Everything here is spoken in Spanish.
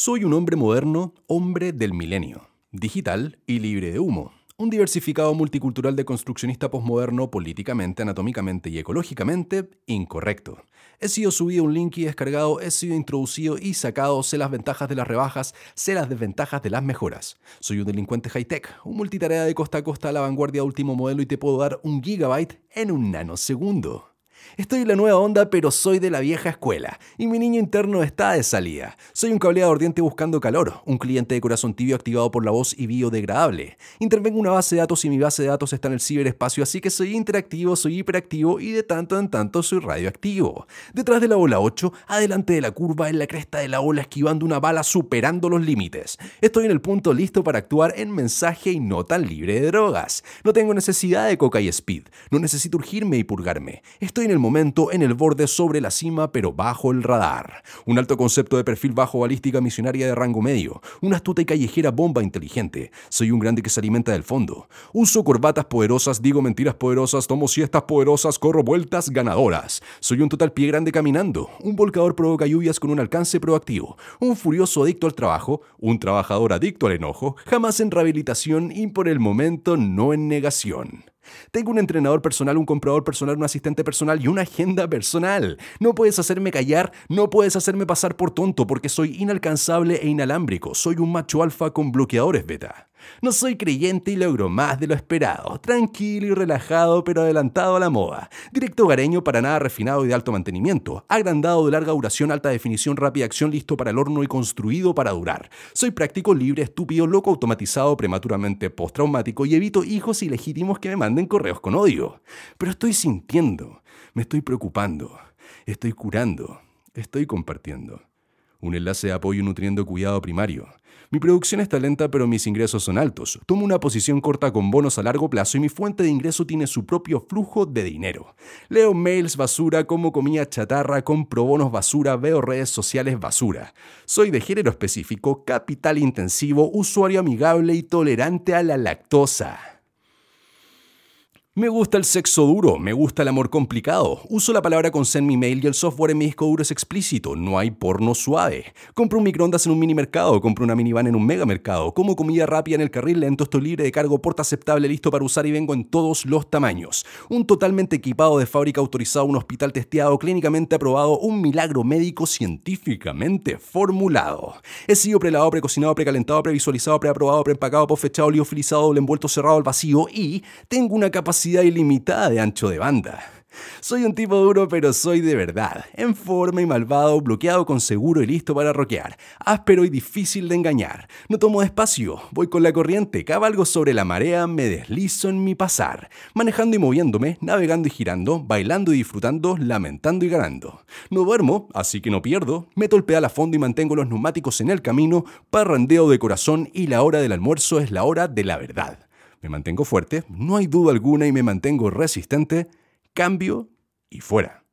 Soy un hombre moderno, hombre del milenio, digital y libre de humo. Un diversificado multicultural de construccionista posmoderno políticamente, anatómicamente y ecológicamente incorrecto. He sido subido un link y descargado, he sido introducido y sacado, sé las ventajas de las rebajas, sé las desventajas de las mejoras. Soy un delincuente high-tech, un multitarea de costa a costa a la vanguardia último modelo y te puedo dar un gigabyte en un nanosegundo. Estoy en la nueva onda, pero soy de la vieja escuela, y mi niño interno está de salida. Soy un cableado ardiente buscando calor, un cliente de corazón tibio activado por la voz y biodegradable. Intervengo una base de datos y mi base de datos está en el ciberespacio, así que soy interactivo, soy hiperactivo y de tanto en tanto soy radioactivo. Detrás de la ola 8, adelante de la curva, en la cresta de la ola, esquivando una bala, superando los límites. Estoy en el punto listo para actuar en mensaje y no tan libre de drogas. No tengo necesidad de coca y speed. No necesito urgirme y purgarme. Estoy en el momento en el borde sobre la cima pero bajo el radar. Un alto concepto de perfil bajo balística misionaria de rango medio. Una astuta y callejera bomba inteligente. Soy un grande que se alimenta del fondo. Uso corbatas poderosas, digo mentiras poderosas, tomo siestas poderosas, corro vueltas ganadoras. Soy un total pie grande caminando. Un volcador provoca lluvias con un alcance proactivo. Un furioso adicto al trabajo. Un trabajador adicto al enojo. Jamás en rehabilitación y por el momento no en negación. Tengo un entrenador personal, un comprador personal, un asistente personal y una agenda personal. No puedes hacerme callar, no puedes hacerme pasar por tonto porque soy inalcanzable e inalámbrico. Soy un macho alfa con bloqueadores beta. No soy creyente y logro más de lo esperado. Tranquilo y relajado, pero adelantado a la moda. Directo hogareño para nada refinado y de alto mantenimiento. Agrandado de larga duración, alta definición, rápida acción, listo para el horno y construido para durar. Soy práctico, libre, estúpido, loco, automatizado, prematuramente postraumático y evito hijos ilegítimos que me manden correos con odio. Pero estoy sintiendo, me estoy preocupando, estoy curando, estoy compartiendo. Un enlace de apoyo nutriendo cuidado primario. Mi producción está lenta pero mis ingresos son altos. Tomo una posición corta con bonos a largo plazo y mi fuente de ingreso tiene su propio flujo de dinero. Leo mails basura, como comida chatarra, compro bonos basura, veo redes sociales basura. Soy de género específico, capital intensivo, usuario amigable y tolerante a la lactosa. Me gusta el sexo duro, me gusta el amor complicado. Uso la palabra con en mi mail y el software en mi disco duro es explícito. No hay porno suave. Compro un microondas en un mini mercado, compro una minivan en un mega mercado, como comida rápida en el carril lento, estoy libre de cargo, porta aceptable, listo para usar y vengo en todos los tamaños. Un totalmente equipado de fábrica autorizado, un hospital testeado, clínicamente aprobado, un milagro médico científicamente formulado. He sido prelavado, precocinado, precalentado, previsualizado, preaprobado, preempacado, posfechado, liofilizado, doble envuelto, cerrado al vacío y tengo una ilimitada de ancho de banda. Soy un tipo duro, pero soy de verdad. En forma y malvado, bloqueado con seguro y listo para roquear. Áspero y difícil de engañar. No tomo despacio, voy con la corriente, cabalgo sobre la marea, me deslizo en mi pasar. Manejando y moviéndome, navegando y girando, bailando y disfrutando, lamentando y ganando. No duermo, así que no pierdo. Meto el pedal a fondo y mantengo los neumáticos en el camino. Parrandeo de corazón y la hora del almuerzo es la hora de la verdad me mantengo fuerte, no hay duda alguna y me mantengo resistente, cambio y fuera.